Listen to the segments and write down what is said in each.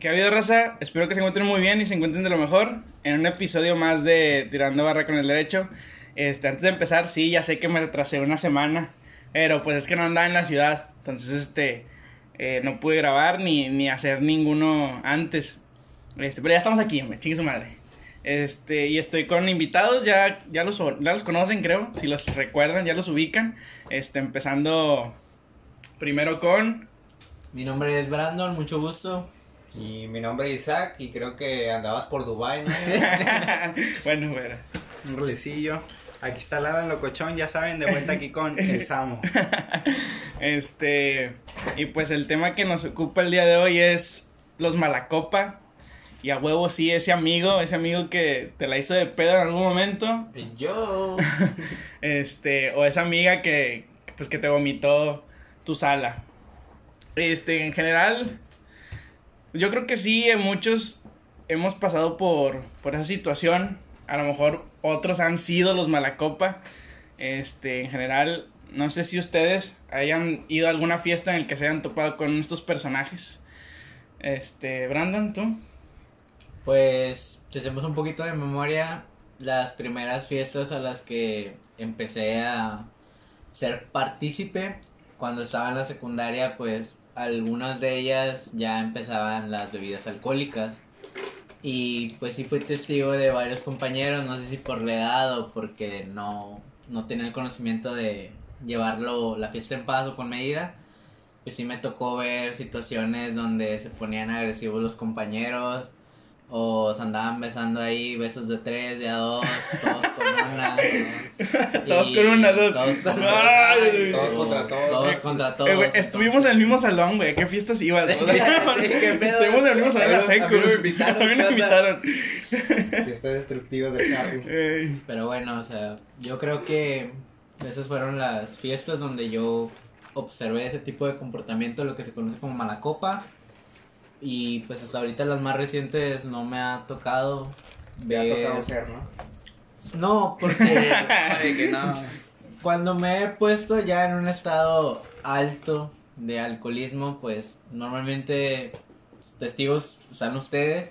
¿Qué ha habido, raza? Espero que se encuentren muy bien y se encuentren de lo mejor en un episodio más de Tirando Barra con el Derecho. Este, antes de empezar, sí, ya sé que me retrasé una semana, pero pues es que no andaba en la ciudad, entonces este, eh, no pude grabar ni, ni hacer ninguno antes. Este, pero ya estamos aquí, me chingue su madre. Este, y estoy con invitados, ya, ya, los, ya los conocen, creo, si los recuerdan, ya los ubican. Este, empezando primero con... Mi nombre es Brandon, mucho gusto. Y mi nombre es Isaac y creo que andabas por Dubai, ¿no? bueno, bueno. Un rolecillo. Aquí está Lara Locochón, ya saben, de vuelta aquí con el Samo. este, y pues el tema que nos ocupa el día de hoy es los Malacopa. Y a huevo sí, ese amigo, ese amigo que te la hizo de pedo en algún momento. Yo. este, o esa amiga que, pues que te vomitó tu sala. Este, en general, yo creo que sí, muchos hemos pasado por, por esa situación. A lo mejor otros han sido los Malacopa. Este, en general, no sé si ustedes hayan ido a alguna fiesta en el que se hayan topado con estos personajes. Este, Brandon, ¿tú? Pues, si hacemos un poquito de memoria, las primeras fiestas a las que empecé a ser partícipe cuando estaba en la secundaria, pues algunas de ellas ya empezaban las bebidas alcohólicas. Y pues sí fui testigo de varios compañeros, no sé si por la edad o porque no, no tenía el conocimiento de llevarlo la fiesta en paz o con medida. Pues sí me tocó ver situaciones donde se ponían agresivos los compañeros, o se andaban besando ahí, besos de tres, de a dos, todos con una. todos con una, dos. Todos, Ay, todos contra todos. Todos contra todos. Eh, güey, estuvimos en el mismo salón, güey. ¿Qué fiestas ibas? O sea, Sí, qué pedo. Estuvimos en el mismo salón en la A mí no secu. me invitaron, A mí no me invitaron. Fiesta destructiva del carro. Ey. Pero bueno, o sea, yo creo que esas fueron las fiestas donde yo observé ese tipo de comportamiento, lo que se conoce como mala copa. Y pues hasta ahorita las más recientes no me ha tocado Me ha ver- tocado ser, ¿no? No, porque De que no. cuando me he puesto ya en un estado alto de alcoholismo, pues normalmente testigos son ustedes,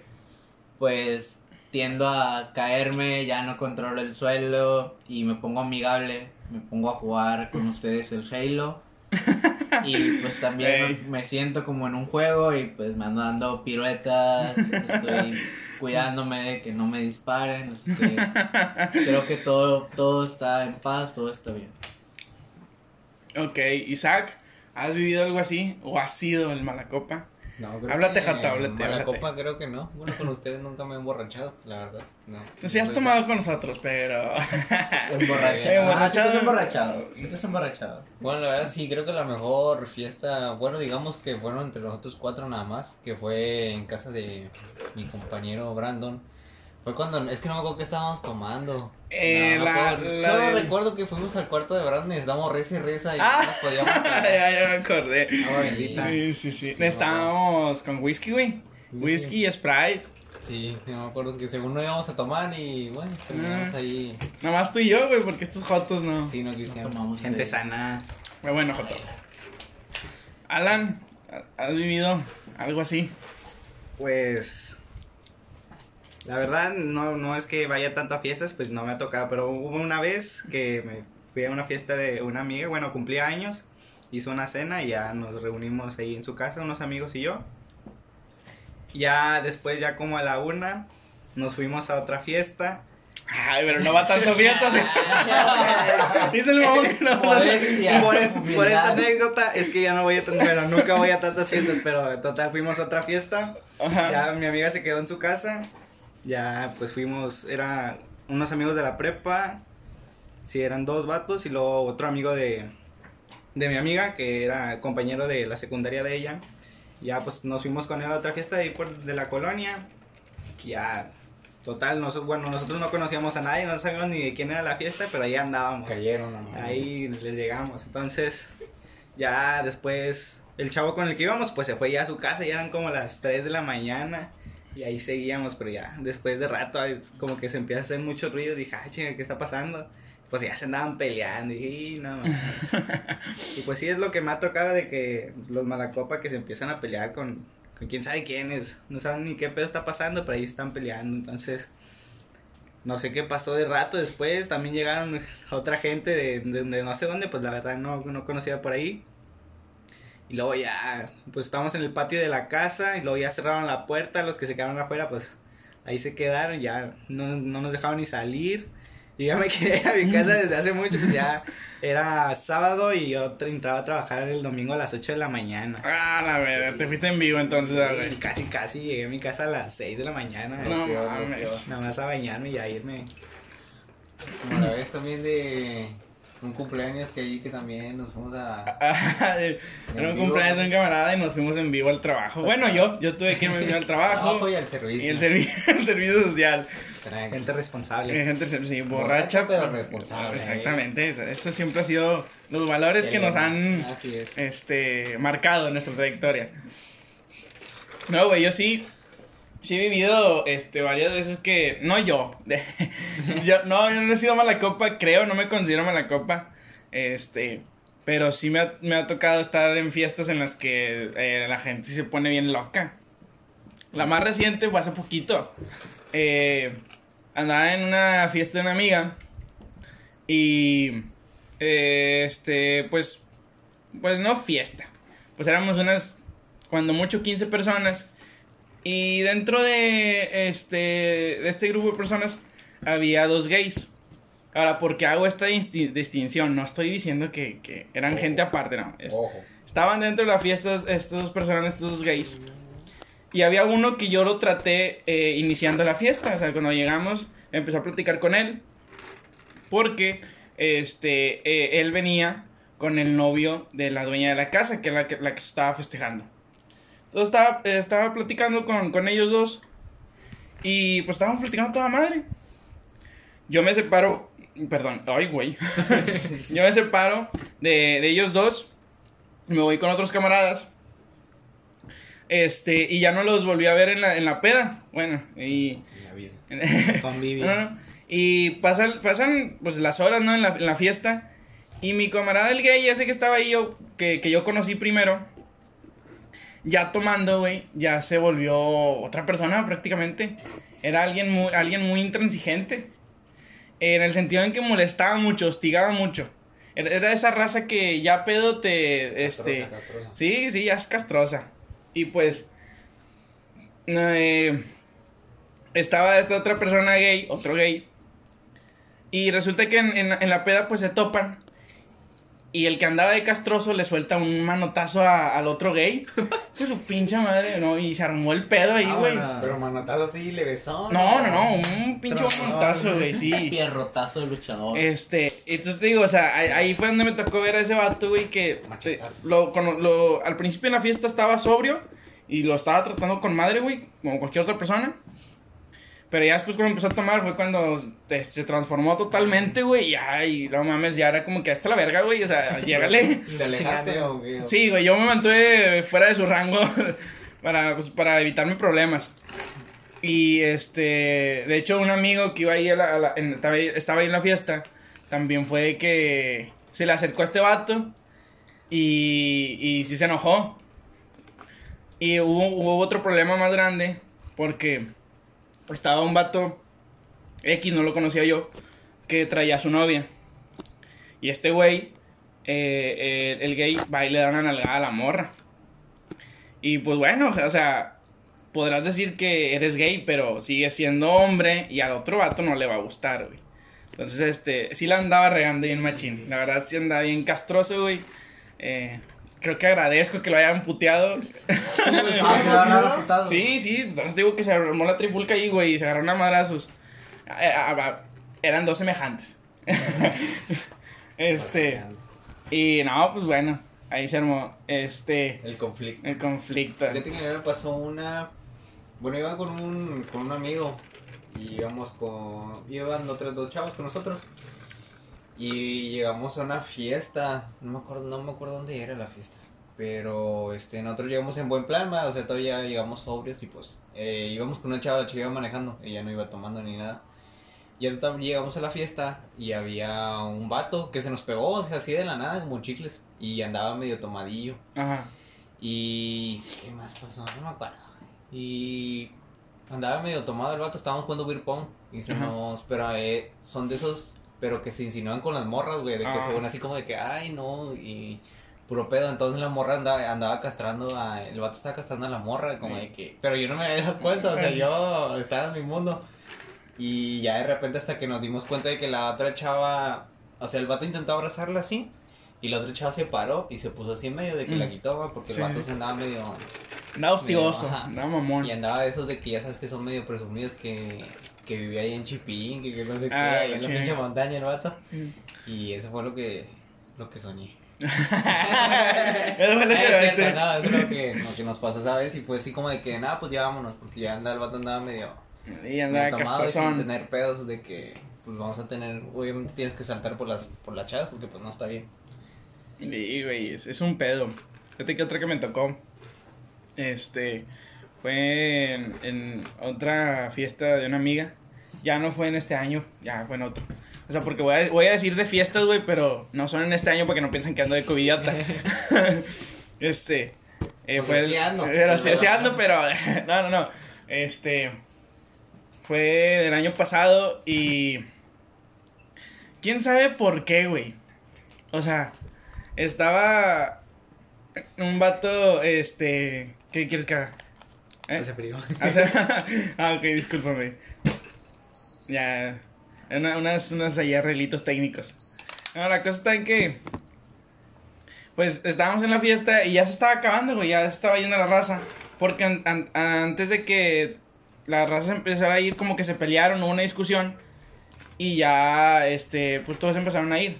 pues tiendo a caerme, ya no controlo el suelo y me pongo amigable, me pongo a jugar con ustedes el Halo. Y pues también me siento como en un juego y pues me ando dando piruetas, estoy cuidándome de que no me disparen, así que creo que todo, todo está en paz, todo está bien. Ok, Isaac, ¿has vivido algo así? ¿O has sido el Malacopa? No, creo Háblate, que Jato, háblate, háblate. copa creo que no. Bueno, con ustedes nunca me he emborrachado, la verdad. No. No sé, has tomado con nosotros, pero. Emborrachado. Ah, sí te has Emborrachado. emborrachado. Sí te has emborrachado. Bueno, la verdad sí, creo que la mejor fiesta, bueno, digamos que fueron entre nosotros cuatro nada más, que fue en casa de mi compañero Brandon. Fue cuando, es que no me acuerdo qué estábamos tomando. Eh, No, la- la Solo recuerdo que fuimos al cuarto de Brandon y estábamos reza y reza y Ah, no nos podíamos ya, ya me acordé. Bendita. Sí, sí, sí. Sí, Estábamos con whisky, güey. Whisky y Sprite. Sí, sí, me acuerdo que según no íbamos a tomar y bueno, terminamos Ah. ahí. Nomás tú y yo, güey, porque estos jotos no. Sí, no No quisieron. tomamos Gente sana. Pero bueno, joto. Alan, ¿has vivido algo así? Pues. La verdad, no, no es que vaya tanto a fiestas, pues no me ha tocado. Pero hubo una vez que me fui a una fiesta de una amiga, bueno, cumplía años, hizo una cena y ya nos reunimos ahí en su casa, unos amigos y yo. Ya después, ya como a la una, nos fuimos a otra fiesta. Ay, pero no va tanto fiestas. Dice el mamón que no. Modestia, Por, es- por esta anécdota es que ya no voy a tan- bueno, nunca voy a tantas fiestas, pero total fuimos a otra fiesta. Ajá. Ya mi amiga se quedó en su casa. Ya pues fuimos, era unos amigos de la prepa. Sí, eran dos vatos y luego otro amigo de, de mi amiga que era compañero de la secundaria de ella. Ya pues nos fuimos con él a otra fiesta de ahí por de la colonia. Ya, total, nos, bueno, nosotros no conocíamos a nadie, no sabíamos ni de quién era la fiesta, pero ahí andábamos. Cayeron, ¿no? Ahí les llegamos. Entonces, ya después, el chavo con el que íbamos, pues se fue ya a su casa, ya eran como las 3 de la mañana. Y ahí seguíamos, pero ya después de rato, como que se empieza a hacer mucho ruido. Dije, ah, chinga, ¿qué está pasando? Pues ya se andaban peleando. Y dije, "Y, no. mames". y pues sí es lo que me ha tocado de que los malacopa que se empiezan a pelear con, con quién sabe quiénes. No saben ni qué pedo está pasando, pero ahí están peleando. Entonces, no sé qué pasó de rato después. También llegaron otra gente de, de- de no sé dónde, pues la verdad no, no conocía por ahí. Y luego ya, pues estábamos en el patio de la casa y luego ya cerraron la puerta. Los que se quedaron afuera, pues ahí se quedaron. Ya no, no nos dejaban ni salir. Y ya me quedé a mi casa desde hace mucho, pues ya era sábado y yo tra- entraba a trabajar el domingo a las 8 de la mañana. Ah, la verdad, te fuiste en vivo entonces, güey. Casi, casi llegué a mi casa a las 6 de la mañana. No mames. Nada más a bañarme y a irme. Como la vez también de un cumpleaños que ahí que también nos fuimos a... Era un cumpleaños de un camarada y nos fuimos en vivo al trabajo. Bueno, yo, yo tuve que irme en vivo al trabajo y al servicio. y el, servi- el servicio social. Tranqui. Gente Eh, responsable. gente sí, borracha, Borracha, pero responsable. Exactamente, eso, eso siempre ha sido los valores que nos han Así es. este, marcado en nuestra trayectoria. No, güey, yo sí, sí he vivido este, varias veces que, no yo, yo no, yo no he sido mala copa, creo, no me considero mala copa, este, pero sí me ha, me ha tocado estar en fiestas en las que eh, la gente se pone bien loca. La más reciente fue hace poquito. Eh, andaba en una fiesta de una amiga y eh, este pues pues no fiesta. Pues éramos unas cuando mucho 15 personas y dentro de este de este grupo de personas había dos gays. Ahora, ¿por qué hago esta disti- distinción? No estoy diciendo que, que eran gente aparte, no. Es- Ojo. Estaban dentro de la fiesta estas dos personas, estos dos gays. Y había uno que yo lo traté eh, iniciando la fiesta. O sea, cuando llegamos, empecé a platicar con él. Porque este, eh, él venía con el novio de la dueña de la casa, que es la que, la que estaba festejando. Entonces estaba, estaba platicando con, con ellos dos. Y pues estábamos platicando toda madre. Yo me separo. Perdón, ay, güey. yo me separo de, de ellos dos. Me voy con otros camaradas. Este, y ya no los volví a ver en la, en la peda. Bueno, y. En la vida. Convivio. No, no. Y pasan, pasan pues las horas, ¿no? En la, en la fiesta. Y mi camarada el gay, ese que estaba ahí, yo, que, que yo conocí primero, ya tomando, güey, ya se volvió otra persona prácticamente. Era alguien muy, alguien muy intransigente. En el sentido en que molestaba mucho, hostigaba mucho. Era, era esa raza que ya pedo te... Este, Castrosa. Sí, sí, ya es castrosa. Y pues. eh, estaba esta otra persona gay, otro gay. Y resulta que en, en la- en la peda pues se topan. Y el que andaba de castroso le suelta un manotazo a- al otro gay. Pues su pinche madre, ¿no? Y se armó el pedo ahí, güey. Vámonos. Pero manotazo así, le besó. No, no, no, un pinche manotazo, güey, sí. Pierrotazo de luchador. Este, entonces te digo, o sea, ahí, ahí fue donde me tocó ver a ese vato, güey, que te- lo, con- lo- al principio en la fiesta estaba sobrio y lo estaba tratando con madre, güey, como cualquier otra persona. Pero ya después cuando empezó a tomar fue cuando se transformó totalmente, güey, y ay, no mames, ya era como que hasta la verga, güey, o sea, llégale. ¿Te alejaste Chingando. o qué? Sí, güey, yo me mantuve fuera de su rango para, pues, para evitarme problemas. Y este, de hecho, un amigo que iba ahí, a la- a la- en- estaba, ahí, estaba ahí en la fiesta, también fue de que se le acercó a este vato y, y sí se enojó. Y hubo, hubo otro problema más grande porque estaba un vato X, no lo conocía yo, que traía a su novia. Y este güey, eh, eh, el gay, va y le da una nalgada a la morra. Y pues bueno, o sea, podrás decir que eres gay, pero sigues siendo hombre y al otro vato no le va a gustar, güey. Entonces, este, sí la andaba regando bien machín. La verdad, sí andaba bien castroso, güey. Eh, creo que agradezco que lo hayan puteado. Sí, sí, entonces digo que se armó la trifulca ahí, güey, y se agarraron a madrazos. Eran dos semejantes. este, y no, pues bueno, ahí se armó este El conflicto. el conflicto. Fíjate que me pasó una. Bueno, iba con un, con un amigo. Y íbamos con. Iban otros dos chavos con nosotros. Y llegamos a una fiesta. No me acuerdo, no me acuerdo dónde era la fiesta. Pero este, nosotros llegamos en buen plan, ma, o sea, todavía llegamos sobrios y pues eh, íbamos con una chava, la chica iba manejando, ella no iba tomando ni nada. Y ahorita llegamos a la fiesta y había un vato que se nos pegó, o sea, así de la nada, como chicles, y andaba medio tomadillo. Ajá. Y. ¿Qué más pasó? No me acuerdo. Y. Andaba medio tomado el vato, estábamos jugando beer pong. Y se Ajá. nos. Pero eh, son de esos. Pero que se insinúan con las morras, güey. De que Ah. se ven así como de que, ay, no. Y. Puro pedo. Entonces la morra andaba, andaba castrando a. El vato estaba castrando a la morra, como de que. Pero yo no me había dado cuenta, o sea, yo estaba en mi mundo. Y ya de repente hasta que nos dimos cuenta de que la otra chava, o sea, el vato intentó abrazarla así. Y la otra chava se paró y se puso así en medio de que Mm. la quitó, güey, porque Sí, el vato sí. se andaba medio... Andaba hostigoso, andaba mamón. Y andaba de esos de que ya sabes que son medio presumidos que, que vivía ahí en Chipín, que, que no sé qué, Ah, ahí en la sí. pinche montaña el vato. Sí. Y eso fue lo que, lo que soñé. Eso fue lo Ah, que es cierto, no, eso es lo que, lo que nos pasó, ¿sabes? Y fue así como de que, nada, pues ya vámonos, porque ya anda, el vato andaba medio... Y andaba medio tomado y sin tener pedos de que pues vamos a tener obviamente tienes que saltar por las por las chavas porque pues no está bien Sí, güey, es, es un pedo. Fíjate que otra que me tocó. Este. Fue en, en otra fiesta de una amiga. Ya no fue en este año, ya fue en otro. O sea, porque voy a, voy a decir de fiestas, güey, pero no son en este año porque no piensan que ando de covidiota. este. Eh, Pues fue ando. Pero sí, ando, pero. No, no, no. Este. Fue del año pasado y. ¿Quién sabe por qué, güey? O sea, estaba un vato, este... ¿Qué quieres que haga? ¿Eh? Hace frío. Ah, ok, discúlpame. Ya, una- unas, unos ahí arreglitos técnicos. No, la cosa está en que... Pues estábamos en la fiesta y ya se estaba acabando, güey, ya se estaba yendo la raza. Porque an- an- antes de que la raza empezara a ir, como que se pelearon, hubo una discusión. Y ya, este, pues todos empezaron a ir.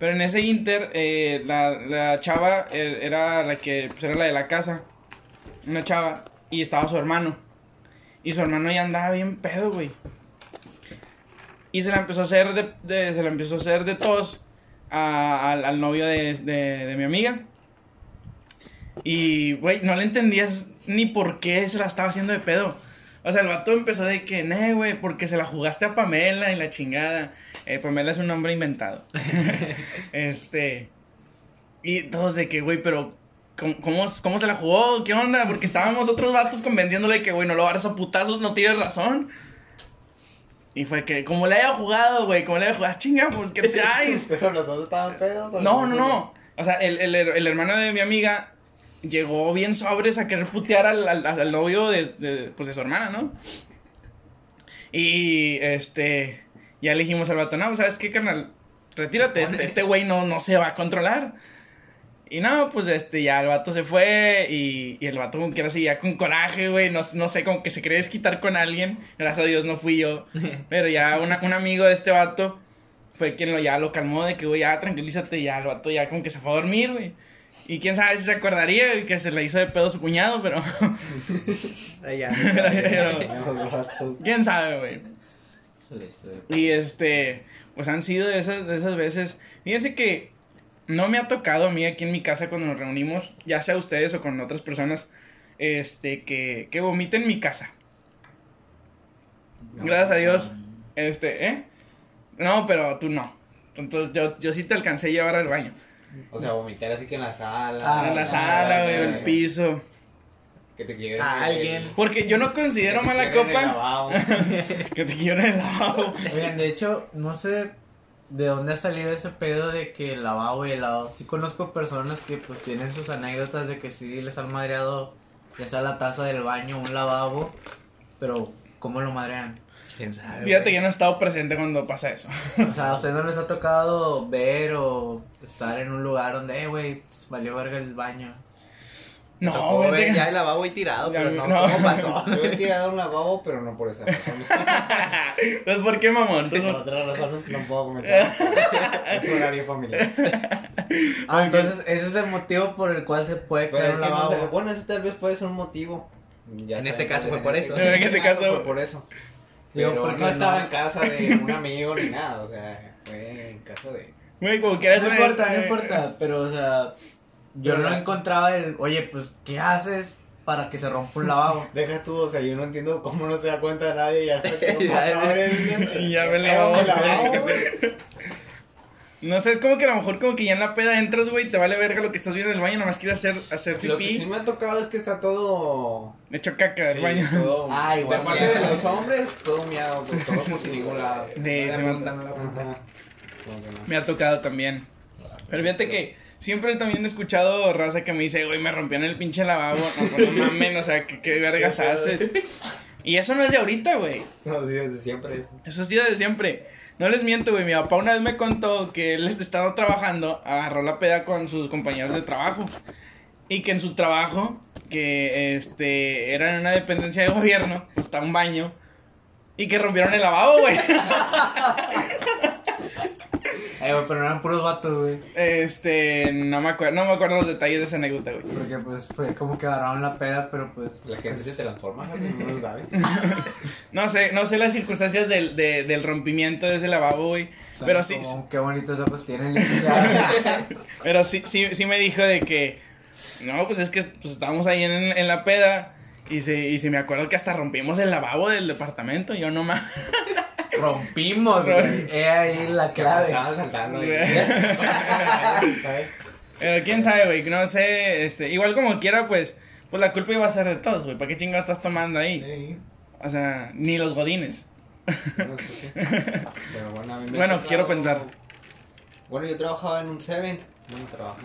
Pero en ese inter, eh, la, la chava eh, era la que, pues era la de la casa. Una chava. Y estaba su hermano. Y su hermano ya andaba bien pedo, güey. Y se la empezó a hacer de, de- se la empezó a hacer de tos a- al, al novio de, de- de mi amiga. Y, güey, no le entendías ni por qué se la estaba haciendo de pedo. O sea, el vato empezó de que, nee, güey, porque se la jugaste a Pamela y la chingada. Eh, Pamela es un nombre inventado. este. Y todos de que, güey, pero. ¿cómo, cómo, cómo se la jugó? ¿Qué onda? Porque estábamos otros vatos convenciéndole de que, güey, no lo agarras a putazos, no tienes razón. Y fue que, como le haya jugado, güey, como le haya jugado, chinga, pues, ¿qué traes? pero los dos estaban pedos ¿o No, no, no. O sea, el, el, el hermano de mi amiga llegó bien sobres a querer putear al, al, al novio de, de, pues, de su hermana, ¿no? Y, este, ya le dijimos al vato, no, ¿sabes qué, carnal? Retírate, este, este güey no, no se va a controlar. Y no, pues, este, ya el vato se fue y, y el vato como que era así, ya con coraje, güey, no, no sé, como que se quería desquitar con alguien. Gracias a Dios no fui yo. Pero ya una- un amigo de este vato fue quien lo, ya lo calmó de que, güey, ya tranquilízate, ya el vato ya como que se fue a dormir, güey. Y quién sabe si se acordaría que se le hizo de pedo su cuñado, pero... Allá. pero- quién sabe, güey. Y este, pues han sido de esas, de esas veces. Fíjense que no me ha tocado a mí aquí en mi casa cuando nos reunimos, ya sea ustedes o con otras personas, este, que, que vomiten en mi casa. Gracias a Dios. Este, ¿eh? No, pero tú no. Entonces, yo, yo sí te alcancé a llevar al baño. O sea vomitar así que en la sala Ah, en la sala, güey, que- en el piso. que te quieren A alguien. Porque yo no considero mala copa que te quiero en el lavabo. Oigan, de hecho, no sé de dónde ha salido ese pedo de que el lavabo y el lavabo. Sí conozco personas que pues tienen sus anécdotas de que sí les han madreado ya sea la taza del baño, un lavabo, pero ¿cómo lo madrean? Quién sabe Fíjate que güey. yo no he estado presente cuando pasa eso. O sea, ¿a ustedes no les ha tocado ver o estar en un lugar donde, eh, güey, valió verga el baño? No, Tocó fíjate ver que- ya el lavabo y tirado, Ya, pero no, no. ¿cómo pasó? yo he tirado un lavabo pero no por esa razón Pues, ¿por qué, mamón? Por no- otras razones que no puedo comentar es un horario familiar Ah, entonces ese es el motivo por el cual se puede es un que no lavabo. sé, bueno, eso tal vez puede ser un motivo. Ya En saben, este caso pues, fue por eso. En este caso- fue por eso. Digo, Pero porque no estaba no- en casa de un amigo ni nada, o sea, fue en casa de... Güey, como quieras. No importa, no importa, pero o sea, yo Pero no encontraba el, oye, pues, ¿qué haces para que se rompa un lavabo? Deja tú, o sea, yo no entiendo cómo no se da cuenta de nadie y hasta que Ya, abre el y ya me lavabo, güey. No sé, es como que a lo mejor como que ya en la peda entras, güey, te vale verga lo que estás viendo en el baño, nomás quieres hacer, hacer Lo que sí pipí. me ha tocado es que está todo. De hecho, caca el sí, baño. todo Ah, igual de parte de los hombres, todo miado, pues, todo por sin ningún lado. Sí, No se me- no no. Me ha tocado también. Pero fíjate que siempre también he escuchado raza que me dice, güey, me rompían el pinche lavabo. No, pues, no mamen, o sea, ¿qué, qué vergas haces? Y eso no es de ahorita, güey. No, sí, desde siempre es. Eso es de siempre. No les miento, güey. Mi papá una vez me contó que él estaba trabajando, agarró la peda con sus compañeros de trabajo. Y que en su trabajo, que este era en una dependencia de gobierno, está un baño. Y que rompieron el lavabo, güey. Eh, güey, pero eran puros vatos, güey. Este, no me acuerdo, no me acuerdo los detalles de esa anécdota, güey. Porque pues fue como que agarraron la peda, pero pues. La gente se transforma, no lo sabe. No sé, no sé las circunstancias del, de- del rompimiento de ese lavabo, güey. Pero sí, como, Qué bonitos ojos tienen. pero sí, sí, sí me dijo de que, no, pues es que pues, estábamos ahí en, en la peda y se, y se me acuerdo que hasta rompimos el lavabo del departamento. Yo no más. Rompimos, güey. He ahí la clave. Estaban saltando. Pero quién sabe, güey, no sé, este, igual como quiera, pues, pues la culpa iba a ser de todos, güey. ¿Para qué chingados estás tomando ahí? Sí. O sea, ni los godines. No sé qué. Pero bueno, a mí me Bueno, quiero pensar. Bueno, yo trabajaba en un Seven. Bueno, trabajo,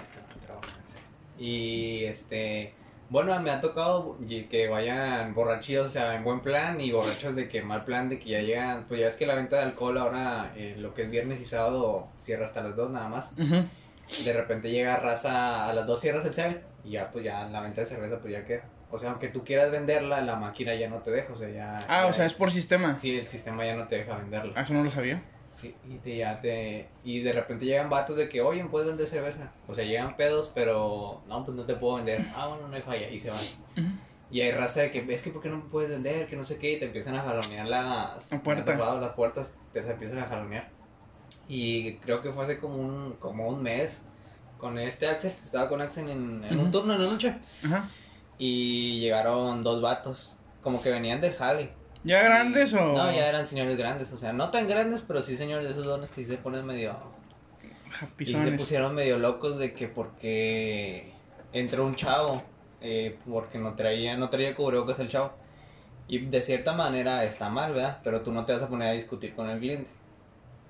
trabajo en Seven. Y este. Bueno, me ha tocado que vayan borrachillos, o sea, en buen plan y borrachos de que mal plan, de que ya llegan. Pues ya es que la venta de alcohol ahora, eh, lo que es viernes y sábado, cierra hasta las 2 nada más. De repente llega raza, a las 2 cierras el Seven y ya, pues ya la venta de cerveza, pues ya queda. O sea, aunque tú quieras venderla, la máquina ya no te deja, o sea, ya. Ah, ya- o sea, es por sistema. Sí, el sistema ya no te deja venderla. Ah, Eso no lo sabía. Sí, y te, ya te, y de repente llegan vatos de que, oye, ¿puedes vender cerveza? O sea, llegan pedos, pero, no, pues no te puedo vender. Ah, bueno, no hay falla, y se van. Y hay raza de que, es que, ¿por qué no me puedes vender? Que no sé qué, y te empiezan a jalonear las, La puerta. me las puertas, te empiezan a jalonear. Y creo que fue hace como un, como un mes con este Axel, estaba con Axel en, en un turno en la noche, Ajá. y llegaron dos vatos, como que venían del jale. ¿Ya grandes o...? No, ya eran señores grandes, o sea, no tan grandes, pero sí señores de esos dones que sí se ponen medio... Y se pusieron medio locos de que porque entró un chavo, eh, porque no traía, no traía cubrebocas el chavo. Y de cierta manera está mal, ¿verdad? Pero tú no te vas a poner a discutir con el cliente.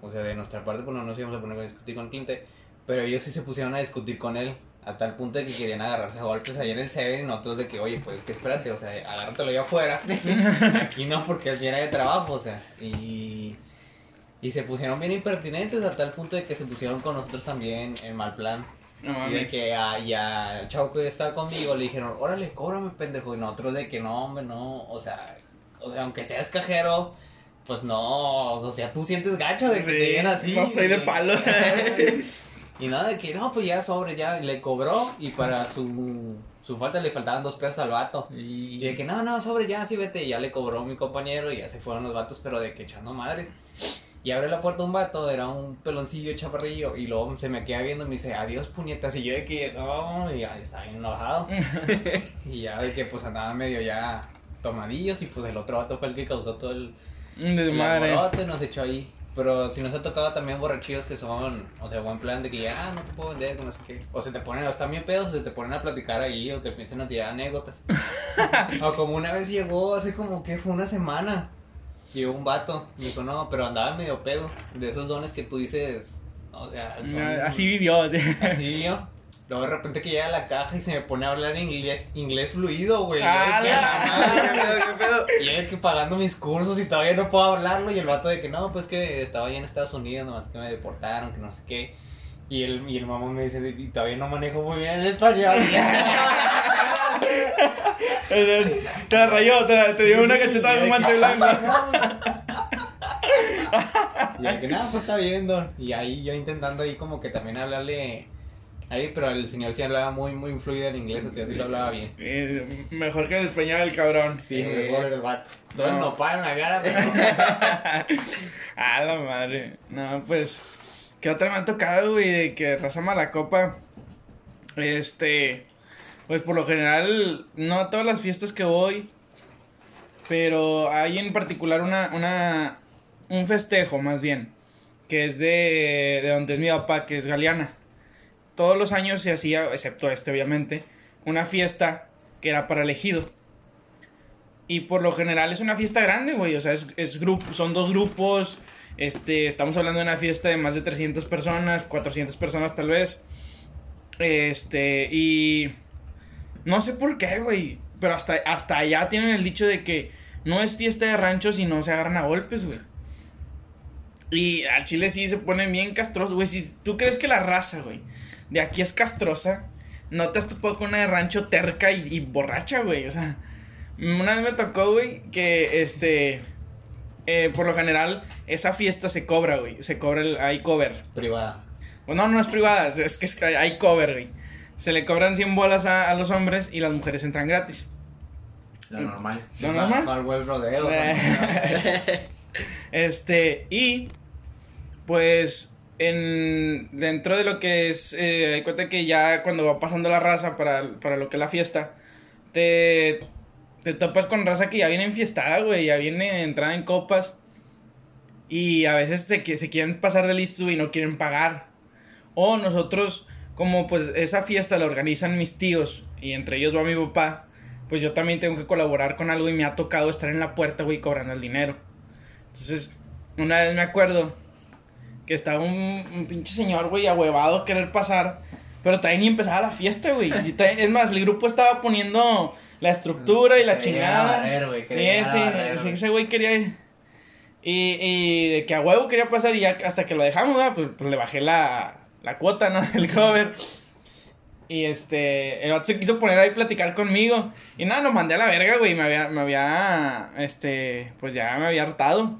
O sea, de nuestra parte, pues no nos íbamos a poner a discutir con el cliente. Pero ellos sí se pusieron a discutir con él. A tal punto de que querían agarrarse a golpes ayer en el Seven y nosotros de que, oye, pues que espérate, o sea, agárratelo allá afuera. Aquí no, porque es día de trabajo, o sea. Y, y se pusieron bien impertinentes a tal punto de que se pusieron con nosotros también en mal plan. No Y de que a, y chavo que estaba conmigo le dijeron, órale, cóbrame, pendejo. Y nosotros de que no, hombre, no. O sea, o sea aunque seas cajero, pues no. O sea, tú sientes gacho de que Sí, te digan así. no soy de palo. y nada, de que no, pues ya sobre, ya le cobró. Y para su, su falta le faltaban dos pesos al vato. Y de que no, no, sobre, ya sí vete. Y ya le cobró mi compañero y ya se fueron los vatos, pero de que echando madres. Y abre la puerta un vato, era un peloncillo chaparrillo. Y luego se me queda viendo y me dice, adiós puñetas. Y yo de que no, y ya estaba bien enojado. y ya de que pues andaba medio ya tomadillos. Y pues el otro vato fue el que causó todo el, De el madre. nos echó ahí. Pero si nos ha tocado también borrachillos que son, o sea, buen plan de que ya ah, no te puedo vender, no sé qué. O se te ponen, o están bien pedos, o se te ponen a platicar ahí, o te empiezan a tirar anécdotas. o como una vez llegó, hace como que fue una semana, llegó un vato, y dijo, no, pero andaba medio pedo, de esos dones que tú dices, o sea, son- Así vivió. así. así yo. Luego de repente que llega a la caja y se me pone a hablar inglés, inglés fluido, güey. "Ah, y yo que pagando mis cursos y todavía no puedo hablarlo. Y el vato de que no, pues que estaba allá en Estados Unidos, nomás que me deportaron, que no sé qué. Y el, y el mamón me dice, y todavía no manejo muy bien el español. Te la rayó, te, te dio una cachetada con guante blanco. Y de que nada, pues está viendo. Y ahí yo intentando ahí como que también hablarle. Ahí, pero el señor sí hablaba muy, muy fluido en inglés, así, así lo hablaba bien. Eh, Mejor que el español el cabrón. Sí, Eh, mejor el vato. No, no. no para en la cara, pero... A la madre. No, pues. ¿Qué otra me ha tocado, güey? De que raza mala copa. Este. Pues por lo general, no a todas las fiestas que voy. Pero hay en particular una. una un festejo, más bien. que es de, de donde es mi papá, que es Galeana. Todos los años se hacía, excepto este obviamente, una fiesta que era para elegido. Y por lo general es una fiesta grande, güey. O sea, es, es grupo, son dos grupos. Este, estamos hablando de una fiesta de más de 300 personas, 400 personas tal vez. Este, y no sé por qué, güey. Pero hasta, hasta allá tienen el dicho de que no es fiesta de rancho si no se agarran a golpes, güey. Y al chile sí se ponen bien castrosos, güey. Si tú crees que la raza, güey, de aquí es castrosa, no te has topado con una de rancho terca y, y borracha, güey. O sea, una vez me tocó, güey, que este. eh, por lo general, esa fiesta se cobra, güey. Se cobra el. Hay cover. Privada. Bueno, no, no es privada, es- que es- hay cover, güey. Se le cobran 100 bolas a, a los hombres y las mujeres entran gratis. Lo normal. ¿Lo normal? Rodeo. Este, y pues en dentro de lo que es, eh, cuenta que ya cuando va pasando la raza para, para lo que es la fiesta, te, te topas con raza que ya viene enfiestada, güey, ya viene entrada en copas y a veces se, se quieren pasar de listo y no quieren pagar. O nosotros, como pues esa fiesta la organizan mis tíos y entre ellos va mi papá, pues yo también tengo que colaborar con algo y me ha tocado estar en la puerta, güey, cobrando el dinero. Entonces, una vez me acuerdo que estaba un, un pinche señor, güey, ahuevado a querer pasar, pero todavía ni empezaba la fiesta, güey. Y Es más, el grupo estaba poniendo la estructura y la chingada. barrer, barrer, sí, güey. ese güey quería... Y, y de que a huevo quería pasar y ya hasta que lo dejamos, ¿verdad? Pues, pues le bajé la, la cuota, ¿no? Del cover. Y este, el vato se quiso poner ahí a platicar conmigo. Y nada, lo mandé a la verga, güey. Me había, me había, este, pues ya me había hartado.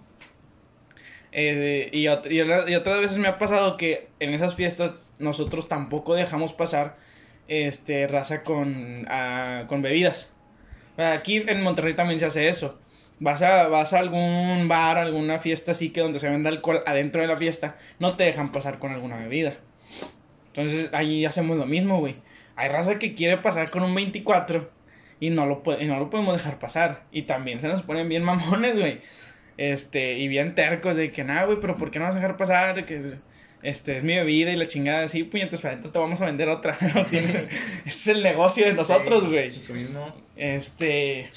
Eh, y, ot- y, otra- y otras veces me ha pasado que en esas fiestas nosotros tampoco dejamos pasar, este, raza con, ah, con bebidas. Aquí en Monterrey también se hace eso. Vas a, vas a algún bar, alguna fiesta así que donde se vende alcohol adentro de la fiesta, no te dejan pasar con alguna bebida. Entonces ahí hacemos lo mismo, güey. Hay raza que quiere pasar con un 24 y no lo, y no lo podemos dejar pasar. Y también se nos ponen bien mamones, güey. Este, y bien tercos de que nada, güey, pero ¿por qué no vas a dejar pasar? Que este es mi bebida y la chingada así, puñetas, para adentro te vamos a vender otra. Ese es el negocio de nosotros, güey. Este.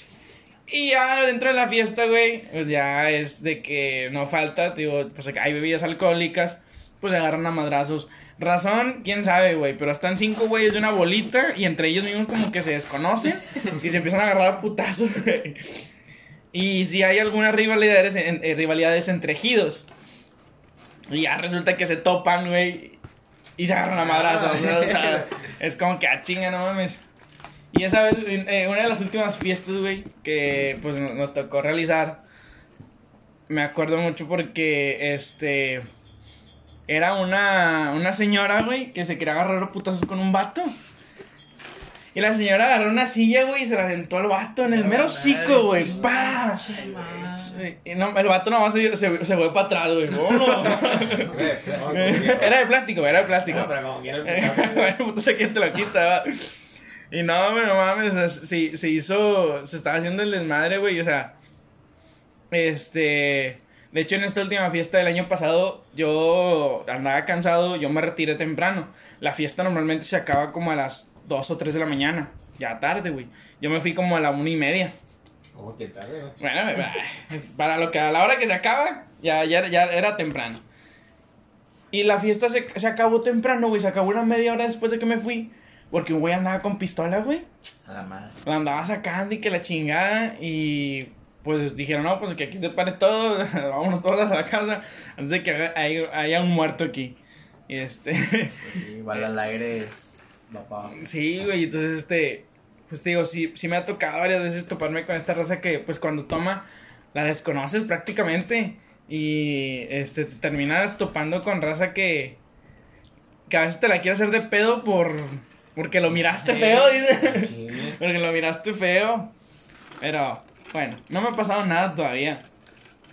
Y ya dentro de la fiesta, güey, pues ya es de que no falta, digo, pues hay bebidas alcohólicas, pues se agarran a madrazos. Razón, quién sabe, güey, pero están cinco güeyes de una bolita y entre ellos mismos como que se desconocen y se empiezan a agarrar a putazos, güey. Y si hay algunas rivalidades, en- eh, rivalidades entre ejidos. Y ya resulta que se topan, güey, y se agarran a madrazos, ¿no? O sea, es como que, a chinga, no mames. Y esa vez, eh, una de las últimas fiestas, güey, que pues no- nos tocó realizar, me acuerdo mucho porque, este, era una, una señora, güey, que se quería agarrar a putazos con un vato. Y la señora agarró una silla, güey, y se la sentó al vato en el mero hocico, güey. ¡Pa! Sí, Y no, el vato nomás se, se, se fue para atrás, güey. ¡Vámonos! era de plástico, era de plástico. No, pero como quiera el güey. puto sé quién te lo quita, va. Y no, no mames, o sea, se, se hizo, se estaba haciendo el desmadre, güey, o sea, este, de hecho en esta última fiesta del año pasado yo andaba cansado, yo me retiré temprano. La fiesta normalmente se acaba como a las 2 o 3 de la mañana, ya tarde, güey. Yo me fui como a la una y media. ¿Cómo que tarde, güey? Bueno, para lo que a la hora que se acaba, ya, ya, ya era temprano. Y la fiesta se, se acabó temprano, güey. Se acabó una media hora después de que me fui. Porque un güey andaba con pistola, güey. A la madre. La andaba sacando y que la chingada. Y pues dijeron, no, pues que aquí se pare todo. Vámonos todas a la casa. Antes de que haya un muerto aquí. Y este. Igual al aire Sí, güey, entonces este, pues te digo, sí, sí me ha tocado varias veces toparme con esta raza que pues cuando toma la desconoces prácticamente y este te terminas topando con raza que que a veces te la quiere hacer de pedo por porque lo miraste feo, dice. Porque lo miraste feo. Pero bueno, no me ha pasado nada todavía.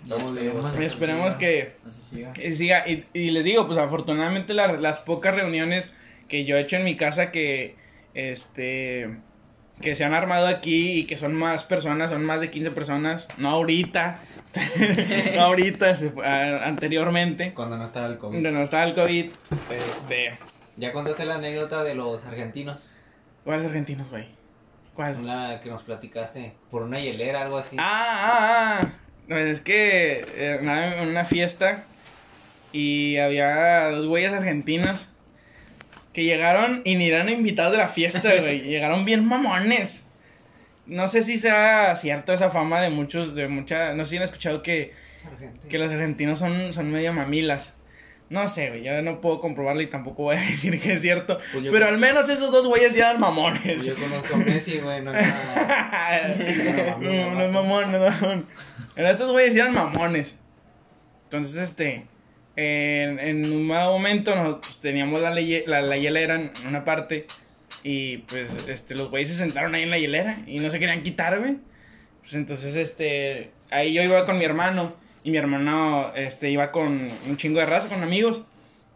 Estamos esperemos esperemos que así siga. que siga, y, y les digo, pues afortunadamente la- las pocas reuniones que yo he hecho en mi casa que, este, que se han armado aquí y que son más personas, son más de 15 personas, no ahorita, no ahorita, anteriormente, Cuando no estaba el COVID. cuando no estaba el COVID, este, Ya contaste la anécdota de los argentinos. ¿cuáles argentinos, güey? ¿Cuál? Una que nos platicaste. Por una hielera, algo así. Ah, ah, ah. Pues es que eh, andaba en una fiesta y había dos güeyes argentinos que llegaron y ni eran invitados de la fiesta, güey. llegaron bien mamones. No sé si sea cierto esa fama de muchos, de mucha, no sé si han escuchado que, que los argentinos son, son medio mamilas. No sé, güey, yo no puedo comprobarlo y tampoco voy a decir que es cierto. Pues yo pero al menos esos dos güeyes eran Yo mamones. conozco a Messi, güey. No es mamón, no es mamón. Pero estos güeyes eran mamones. Entonces, este. En, en un momento nosotros teníamos la, la, la hielera en una parte. Y pues, este, los güeyes se sentaron ahí en la hielera y no se querían quitar, güey. Pues entonces, este. Ahí yo iba con mi hermano. Y mi hermano, este, iba con un chingo de raza, con amigos.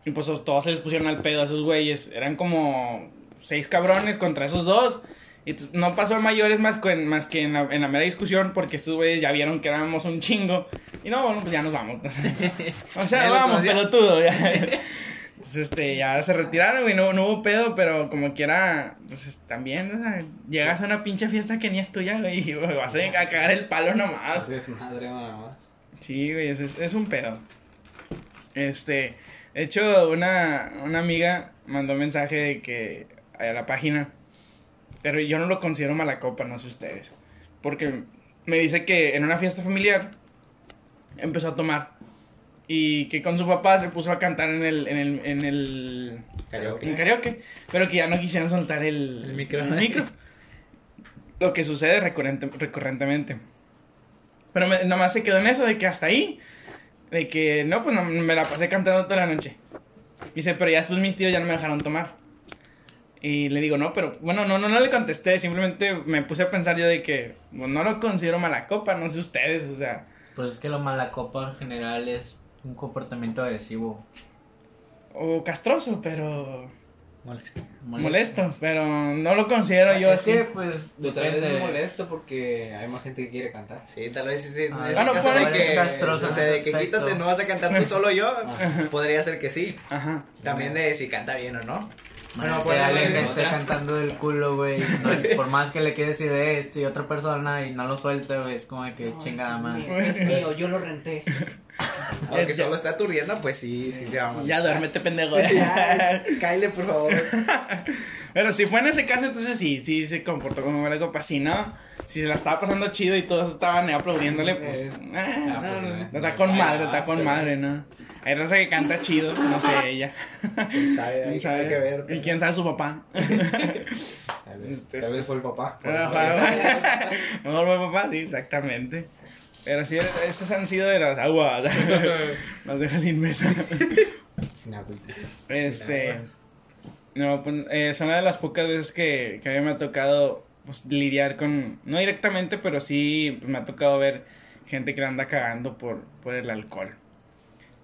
Y pues todos se les pusieron al pedo a esos güeyes. Eran como seis cabrones contra esos dos. Y no pasó a mayores más, que en- más que en la, en la mera discusión porque estos güeyes ya vieron que éramos un chingo. Y no, bueno, pues ya nos vamos. o sea, vamos, pelotudo. Ya. Entonces, este, ya se retiraron, güey, no, no hubo pedo, pero como quiera, pues también, o sea, llegas a una pinche fiesta que ni es tuya, güey, y güey, vas a a cagar el palo nomás. Desmadre, nada más. Sí, güey, es, es, es un pedo. Este, de hecho, una, una amiga mandó un mensaje de que a la página, pero yo no lo considero mala copa, no sé ustedes, porque me dice que en una fiesta familiar empezó a tomar y que con su papá se puso a cantar en el, en el, en el, Karaoke. en karaoke, pero que ya no quisieran soltar el, El micro. el micro. Lo que sucede recurrente, recurrentemente. Pero me- nomás se quedó en eso, de que hasta ahí. De que, no, pues no, me la pasé cantando toda la noche. Dice, pero ya después mis tíos ya no me dejaron tomar. Y le digo, no, pero bueno, no, no, no le contesté. Simplemente me puse a pensar yo de que pues, no lo considero mala copa, no sé ustedes, o sea. Pues es que lo mala copa en general es un comportamiento agresivo. O castroso, pero Molesto. molesto. Pero no lo considero yo es así. que, pues, tal vez es depende. molesto porque hay más gente que quiere cantar. Sí, tal vez sí, Ah, bueno, caso de que castroso o en sea, ese de que quítate, no vas a cantar tú solo yo, podría ser que sí. Ajá. También de si canta bien o no. Bueno, Bueno, que pues, es esté otra. cantando del culo, güey. no- por más que le quieres decir de si otra persona y no lo suelta, güey, es como que chingada madre. Es mío, yo lo renté. Aunque solo está aturdiendo, pues sí, sí te vamos. Ya duérmete, pendejo. Cállale, por favor. Pero si fue en ese caso, entonces sí, sí se comportó como mala copa. Si no, si se la estaba pasando chido y todos estaban aplaudiéndole, pues. eh, Ah, pues, no, eh, está con madre, está con eh. madre, ¿no? Hay raza que canta chido, no sé ella. ¿Quién sabe? ¿Quién sabe? que ver. Y quién sabe su papá. Tal vez, Este- tal vez fue el papá. Mejor fue papá, sí, exactamente. Pero sí, esas han sido de las aguas. Las dejas sin mesa. Sin agüitas. Este. aguas. No, pues eh, son una de las pocas veces que, que a mí me ha tocado pues, lidiar con. No directamente, pero sí pues, me ha tocado ver gente que la anda cagando por, por el alcohol.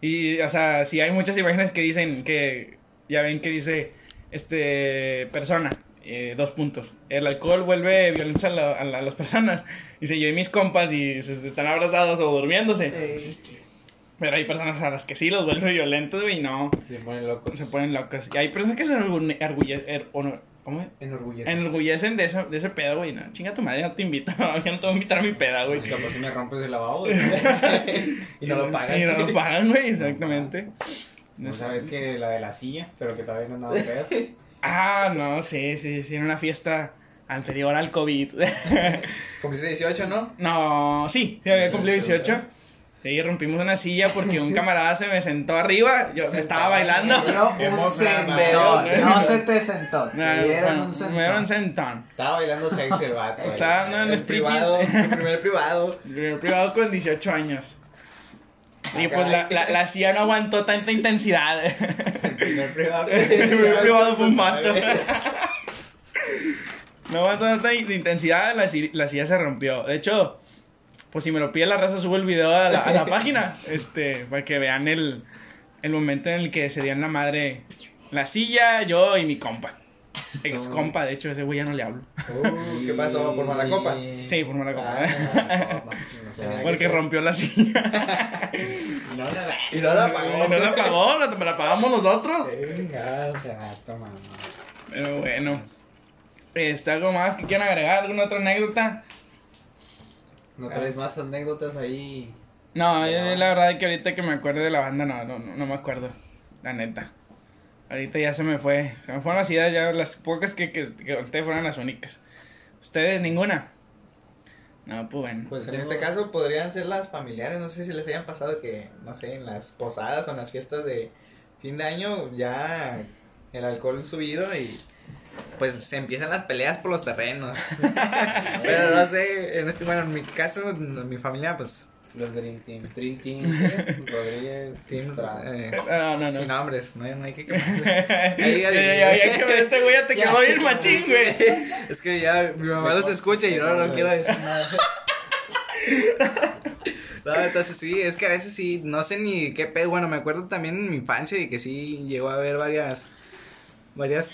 Y, o sea, sí hay muchas imágenes que dicen que. Ya ven que dice. Este. Persona. Eh, dos puntos. El alcohol vuelve violencia a, la- a la- a las personas. Dice yo y mis compas y se, se están abrazados o durmiéndose. Pero hay personas a las que sí los vuelve violentos, güey, y no. Se ponen locos. Se ponen locos. Y hay personas que se orgulle- orgulle- er- ono- ¿cómo es? Enorgullece. enorgullecen de, eso, de ese pedo, güey. No, chinga tu madre, no te invito. Yo no te voy a invitar a mi peda, güey. Capaz si me rompes el lavabo. güey. Y no lo pagan. Y no lo pagan, güey, exactamente. No sabes que la de la silla, pero que todavía no andaba pedo. Ah, no, sí, sí, sí, en una fiesta anterior al COVID. Cumpliste 18, ¿no? no, sí, sí, había cumplido 18. Sí, rompimos una silla porque un camarada se me sentó arriba. Yo me estaba bailando. Qué un sentón. No se te sentó. Te No, dieron bueno, un sentón. me dieron un sentón. Estaba bailando sexy el vato. Estaba dando el El privado, el primer privado. El primer privado con 18 años. Y pues la, la, la silla no aguantó tanta intensidad. Primer privado. El primer privado fue un vato. No tanta in- intensidad, la, la silla se rompió. De hecho, pues si me lo pide la raza, subo el video a la, a la página. Este, para que vean el, el momento en el que se dieron la madre la silla, yo y mi compa. Ex compa, de hecho, ese güey ya no le hablo. Uh, ¿Qué pasó? ¿Por mala copa? Sí, por mala copa. Ah, no Porque rompió la silla. No la Y no la pagó. No la pagó, la, la pagamos nosotros. Pero bueno. Este, ¿Algo más que quieran agregar? ¿Alguna otra anécdota? ¿No traes más anécdotas ahí? No, yo, la verdad es que ahorita que me acuerdo de la banda, no, no, no me acuerdo. La neta. Ahorita ya se me fue. Se me fueron las ideas, ya las pocas que, que, que conté fueron las únicas. ¿Ustedes ninguna? No, pues bueno. Pues en este caso podrían ser las familiares, no sé si les hayan pasado que, no sé, en las posadas o en las fiestas de fin de año ya el alcohol subido y pues se empiezan las peleas por los terrenos. Pero no sé, en este, bueno, en mi caso, en mi familia, pues, Los Dream Team. Dream Team. Rodríguez. team, eh, No, no, no. sin nombres, no, no hay que quemar. Ay, ay, ay, que este güey ya te Ya. quedó bien machín, güey. Es que ya mi mamá los escucha y no, no quiero decir nada. No, entonces sí, es que a veces sí, no sé ni qué pedo. Bueno, me acuerdo también en mi infancia de que sí llegó a haber varias, varias,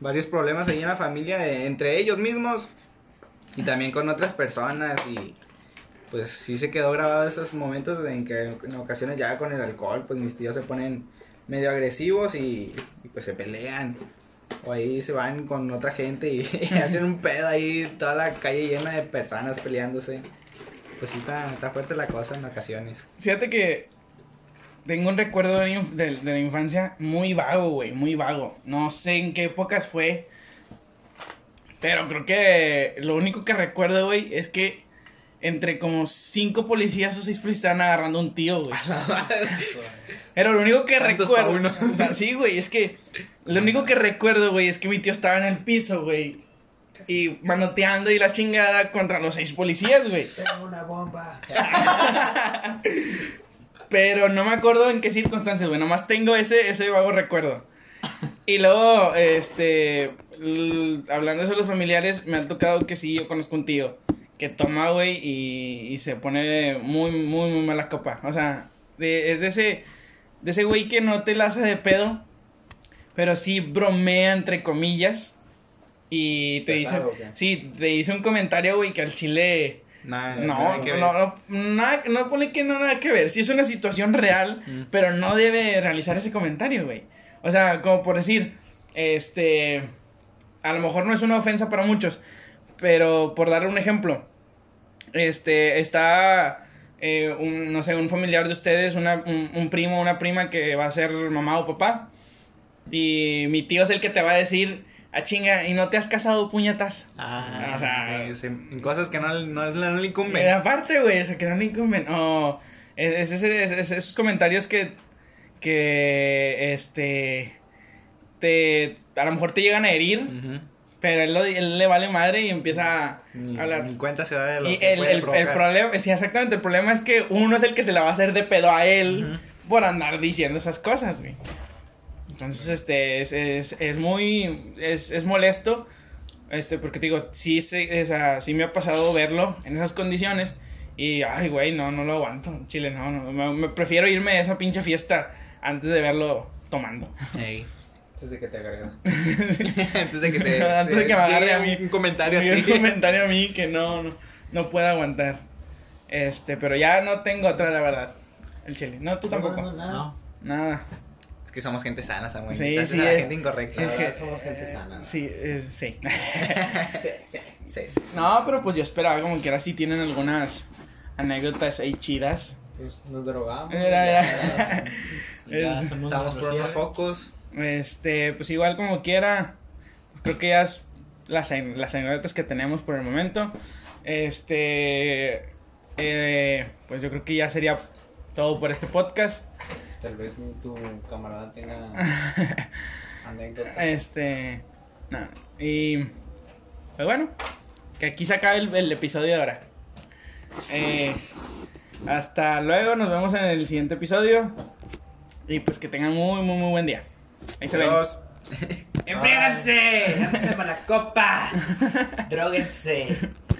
varios problemas ahí en la familia, de- entre ellos mismos y también con otras personas y pues sí se quedó grabado esos momentos en que en ocasiones ya con el alcohol, pues mis tíos se ponen medio agresivos y, y, pues se pelean. O ahí se van con otra gente y, y hacen un pedo ahí, toda la calle llena de personas peleándose. Pues sí, está, está fuerte la cosa en ocasiones. Fíjate que tengo un recuerdo de, de- de la infancia muy vago, güey, muy vago. No sé en qué épocas fue. Pero creo que lo único que recuerdo, güey, es que entre como cinco policías o seis policías estaban agarrando a un tío, güey. Era lo único que recuerdo. pa' uno. O sea, sí, güey, es que lo único que recuerdo, güey, es que mi tío estaba en el piso, güey. Y manoteando y la chingada contra los seis policías, güey. Tengo una bomba. Pero no me acuerdo en qué circunstancias, güey. Nomás tengo ese, ese vago recuerdo. Y luego, este, hablando de los familiares, me ha tocado que sí, yo conozco un tío que toma, güey, y, y se pone muy, muy, muy mala copa. O sea, de- es de ese, de ese güey que no te la hace de pedo, pero sí bromea, entre comillas. Y te dice, sí, te dice un comentario, güey, que al chile... Nada, No, nada que ver. no, no, nada, no pone que no nada que ver. Sí es una situación real, Mm. pero no debe realizar ese comentario, güey. O sea, como por decir, este, a lo mejor no es una ofensa para muchos, pero por darle un ejemplo, este, está, eh, un, no sé, un familiar de ustedes, una, un, un primo, una prima que va a ser mamá o papá, y mi tío es el que te va a decir, a chinga, y no te has casado, puñetas. Ah, O sea, es en, en cosas que no, no, no le incumben. Pero aparte, güey, o sea, que no le incumben. O es, es ese- es- es esos comentarios que, que, este, te, a lo mejor te llegan a herir. Pero él, lo- él le vale madre y empieza a Ni, hablar. ni cuenta se da de lo Y que el, puede el, el problema, sí, exactamente, el problema es que uno es el que se la va a hacer de pedo a él Ujú. por andar diciendo esas cosas, güey. Entonces, este, es, es, es muy, es, es molesto, este, porque te digo, sí, se- o sea, sí me ha pasado verlo en esas condiciones y, ay, güey, no, no lo aguanto, chile, no, no, me, me prefiero irme a esa pinche fiesta antes de verlo tomando. Ey. Antes de que te agrega. Antes de que te, Antes de que me agarre a mí. un comentario a Y un ti. comentario a mí que no, no, no puedo aguantar. Este, pero ya no tengo otra, la verdad. El chile. No, tú tampoco. No, no, no. No. Nada. Es que somos gente sana, Samuel. Sí, Gracias sí, a la es- gente incorrecta. Es que- somos gente sana. Sí, eh, sí. Sí, sí, sí. No, pero pues yo esperaba como que ahora sí tienen algunas anécdotas ahí chidas. Pues nos drogamos. Era, ya. ya. Ya somos Estamos por unos focos. Este, pues igual como quiera. pues creo que ya es las, las anécdotas que tenemos por el momento. Este, eh, pues yo creo que ya sería todo por este podcast. Tal vez tu camarada tenga anécdotas. Este, nada. Y, pues bueno, que aquí se acabe el, el episodio de ahora. Eh, hasta luego, nos vemos en el siguiente episodio. Y pues que tengan muy, muy, muy buen día. Ahí se ven. ¡Embriáganse! ¡Dánse para la copa! ¡Dróguense!